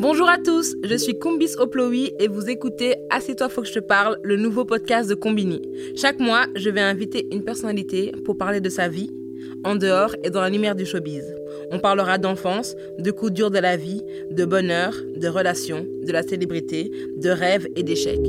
Bonjour à tous, je suis Kumbis Oplowi et vous écoutez Assieds-toi, faut que je te parle, le nouveau podcast de Combini. Chaque mois, je vais inviter une personnalité pour parler de sa vie, en dehors et dans la lumière du showbiz. On parlera d'enfance, de coups durs de la vie, de bonheur, de relations, de la célébrité, de rêves et d'échecs.